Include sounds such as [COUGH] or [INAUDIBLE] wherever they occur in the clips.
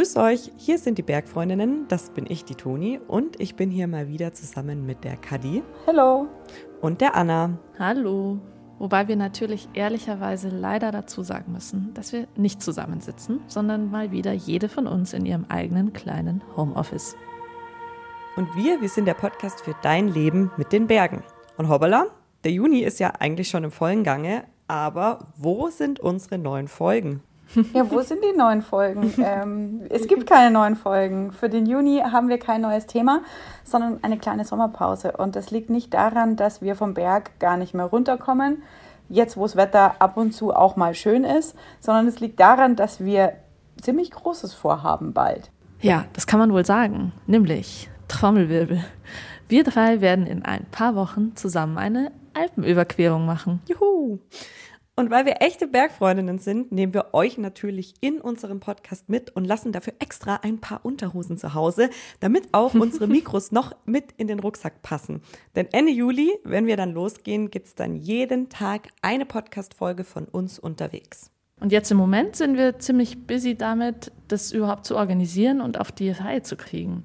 Grüß euch, hier sind die Bergfreundinnen, das bin ich, die Toni, und ich bin hier mal wieder zusammen mit der Kadi. Hallo. Und der Anna. Hallo. Wobei wir natürlich ehrlicherweise leider dazu sagen müssen, dass wir nicht zusammensitzen, sondern mal wieder jede von uns in ihrem eigenen kleinen Homeoffice. Und wir, wir sind der Podcast für dein Leben mit den Bergen. Und hoppala, der Juni ist ja eigentlich schon im vollen Gange, aber wo sind unsere neuen Folgen? [LAUGHS] Ja, wo sind die neuen Folgen? Ähm, es gibt keine neuen Folgen. Für den Juni haben wir kein neues Thema, sondern eine kleine Sommerpause. Und das liegt nicht daran, dass wir vom Berg gar nicht mehr runterkommen, jetzt wo das Wetter ab und zu auch mal schön ist, sondern es liegt daran, dass wir ziemlich Großes vorhaben bald. Ja, das kann man wohl sagen. Nämlich Trommelwirbel. Wir drei werden in ein paar Wochen zusammen eine Alpenüberquerung machen. Juhu! Und weil wir echte Bergfreundinnen sind, nehmen wir euch natürlich in unserem Podcast mit und lassen dafür extra ein paar Unterhosen zu Hause, damit auch unsere [LAUGHS] Mikros noch mit in den Rucksack passen. Denn Ende Juli, wenn wir dann losgehen, gibt es dann jeden Tag eine Podcast-Folge von uns unterwegs. Und jetzt im Moment sind wir ziemlich busy damit, das überhaupt zu organisieren und auf die Reihe zu kriegen.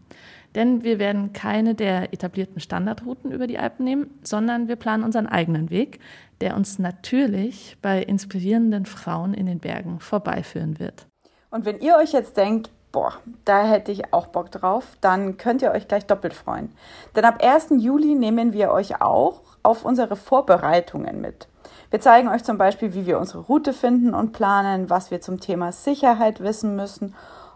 Denn wir werden keine der etablierten Standardrouten über die Alpen nehmen, sondern wir planen unseren eigenen Weg, der uns natürlich bei inspirierenden Frauen in den Bergen vorbeiführen wird. Und wenn ihr euch jetzt denkt, boah, da hätte ich auch Bock drauf, dann könnt ihr euch gleich doppelt freuen. Denn ab 1. Juli nehmen wir euch auch auf unsere Vorbereitungen mit. Wir zeigen euch zum Beispiel, wie wir unsere Route finden und planen, was wir zum Thema Sicherheit wissen müssen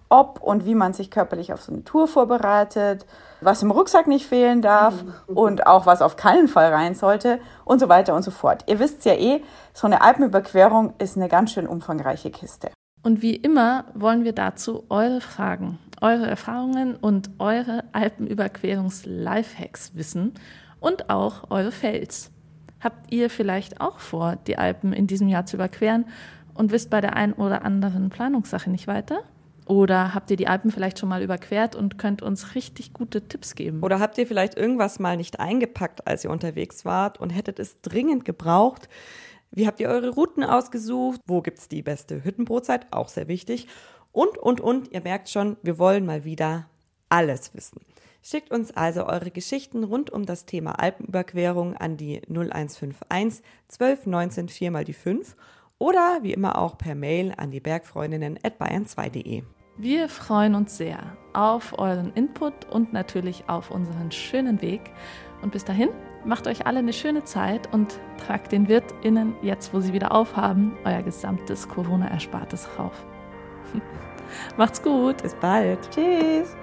ob und wie man sich körperlich auf so eine Tour vorbereitet, was im Rucksack nicht fehlen darf mhm. [LAUGHS] und auch was auf keinen Fall rein sollte und so weiter und so fort. Ihr wisst ja eh, so eine Alpenüberquerung ist eine ganz schön umfangreiche Kiste. Und wie immer wollen wir dazu eure Fragen, eure Erfahrungen und eure Alpenüberquerungs-Lifehacks wissen und auch eure Fails. Habt ihr vielleicht auch vor, die Alpen in diesem Jahr zu überqueren und wisst bei der einen oder anderen Planungssache nicht weiter? Oder habt ihr die Alpen vielleicht schon mal überquert und könnt uns richtig gute Tipps geben? Oder habt ihr vielleicht irgendwas mal nicht eingepackt, als ihr unterwegs wart und hättet es dringend gebraucht? Wie habt ihr eure Routen ausgesucht? Wo gibt es die beste Hüttenbrotzeit? Auch sehr wichtig. Und, und, und, ihr merkt schon, wir wollen mal wieder alles wissen. Schickt uns also eure Geschichten rund um das Thema Alpenüberquerung an die 0151 12 19 4 mal die 5 oder wie immer auch per Mail an die Bergfreundinnen at bayern2.de. Wir freuen uns sehr auf euren Input und natürlich auf unseren schönen Weg. Und bis dahin, macht euch alle eine schöne Zeit und tragt den WirtInnen, jetzt wo sie wieder aufhaben, euer gesamtes Corona-Erspartes rauf. [LAUGHS] Macht's gut. Bis bald. Tschüss.